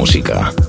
Música.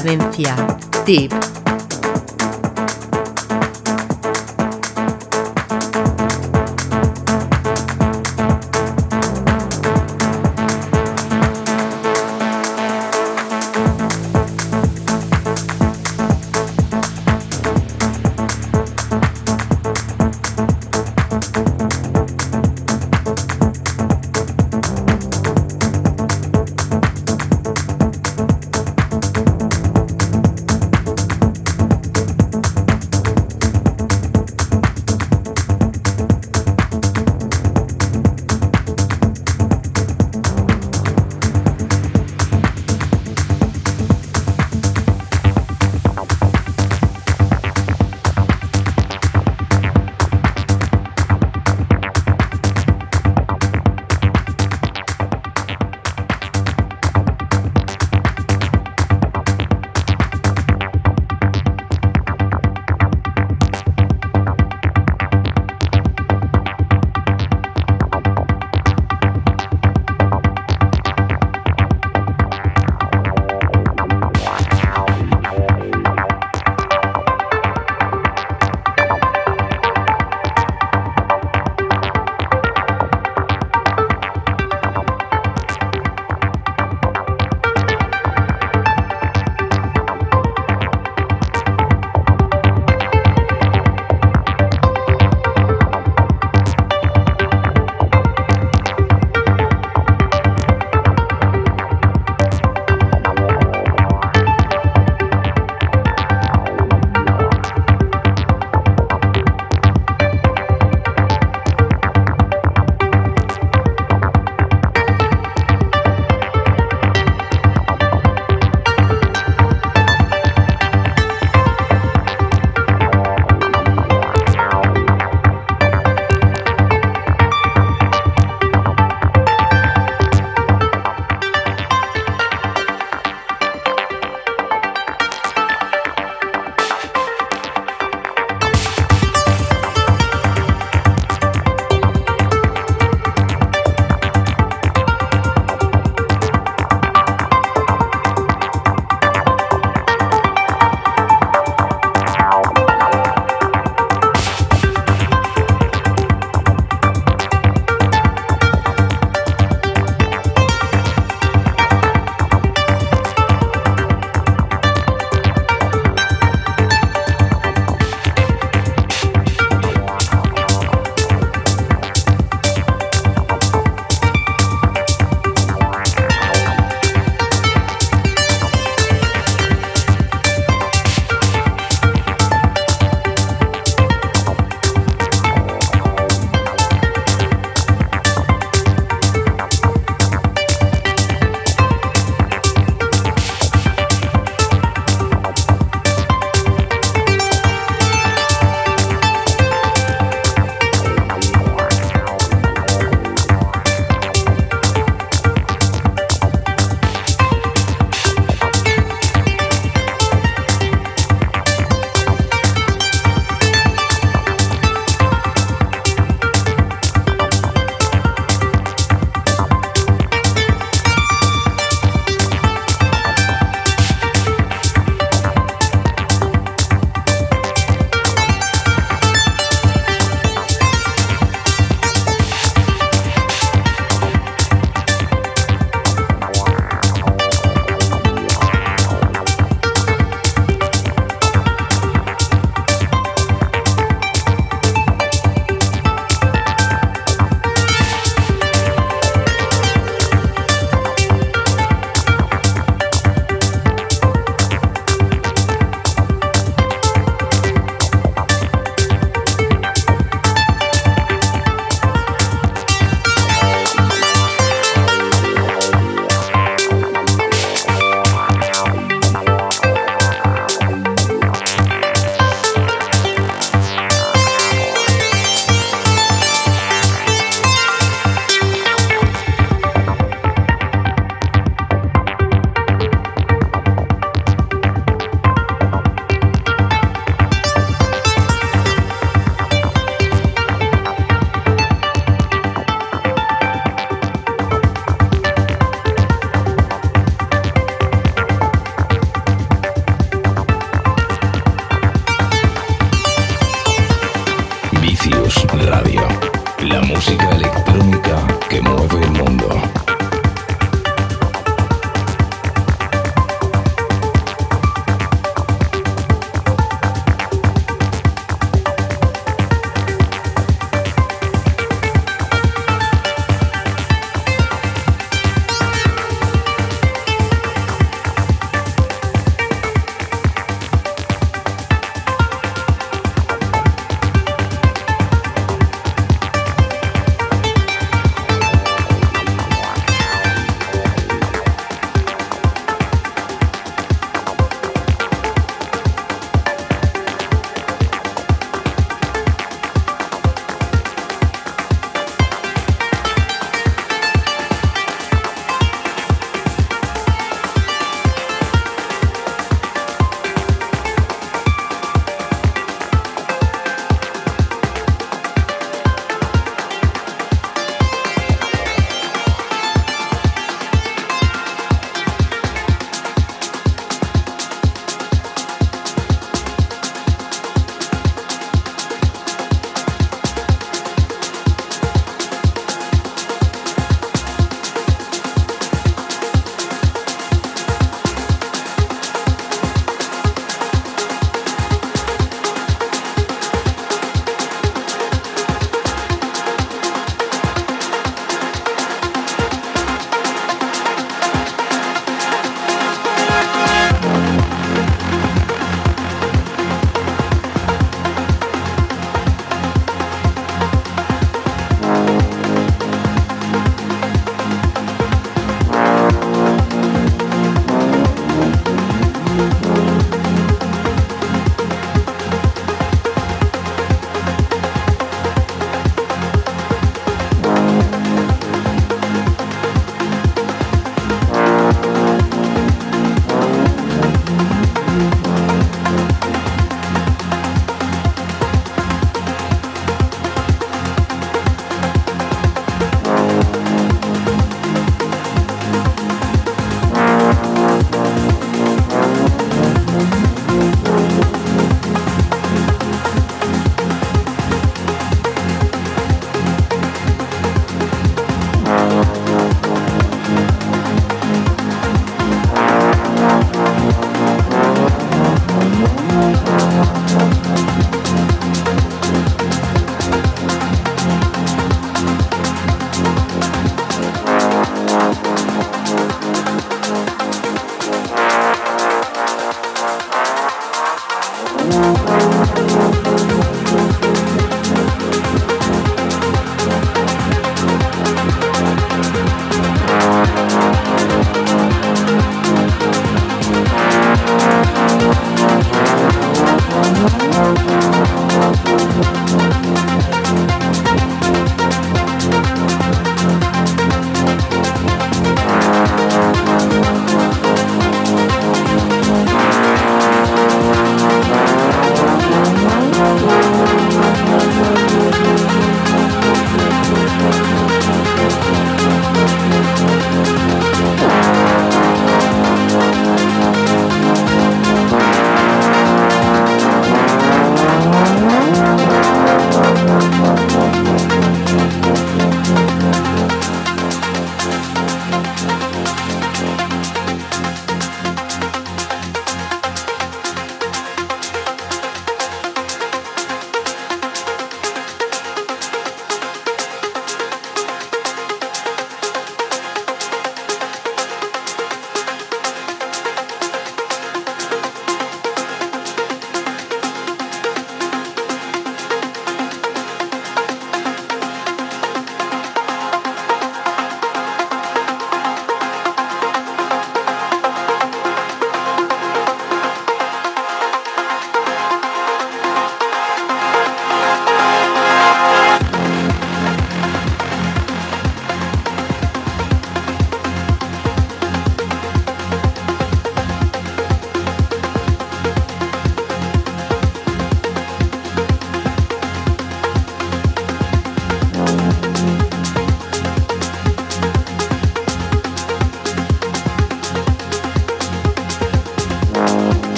Cadencia. Tip.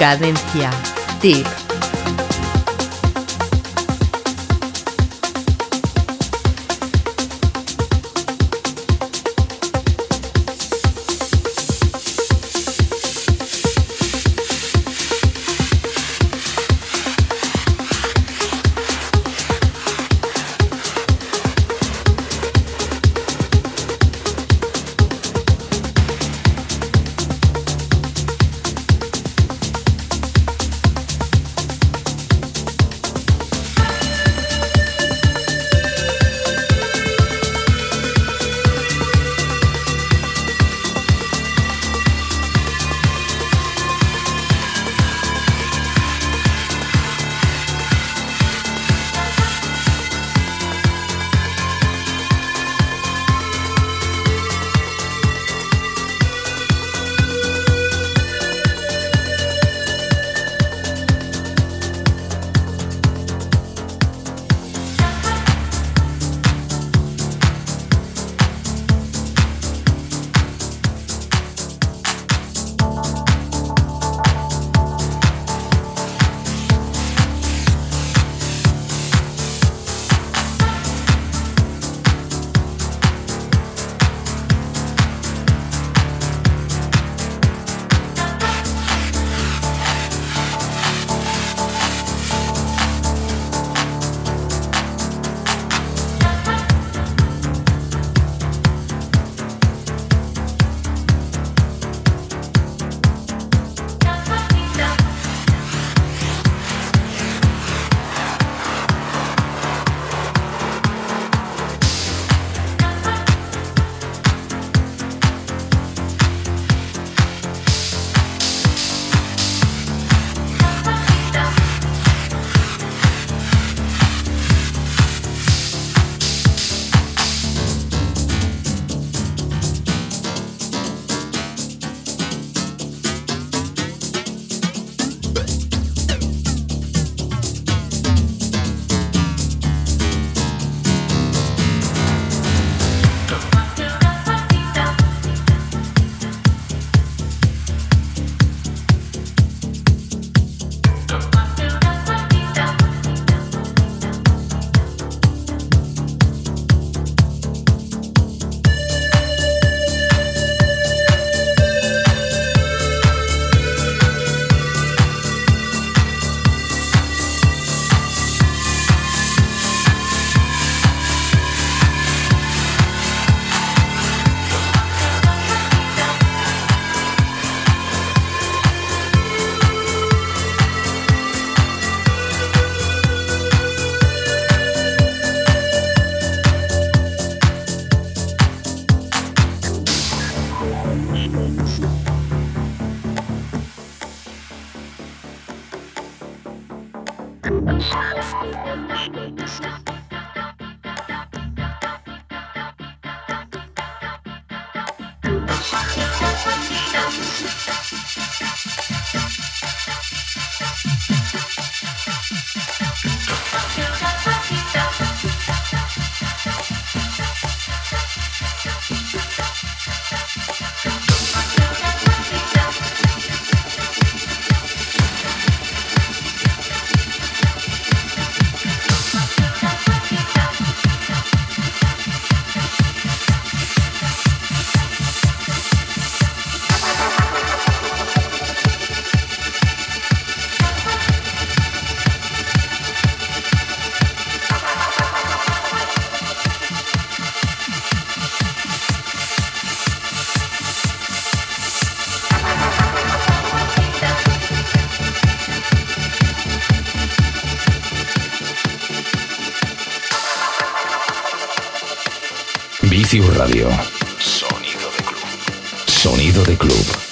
Cadencia. Tip. Radio. Sonido de club. Sonido de club.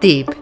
Tip.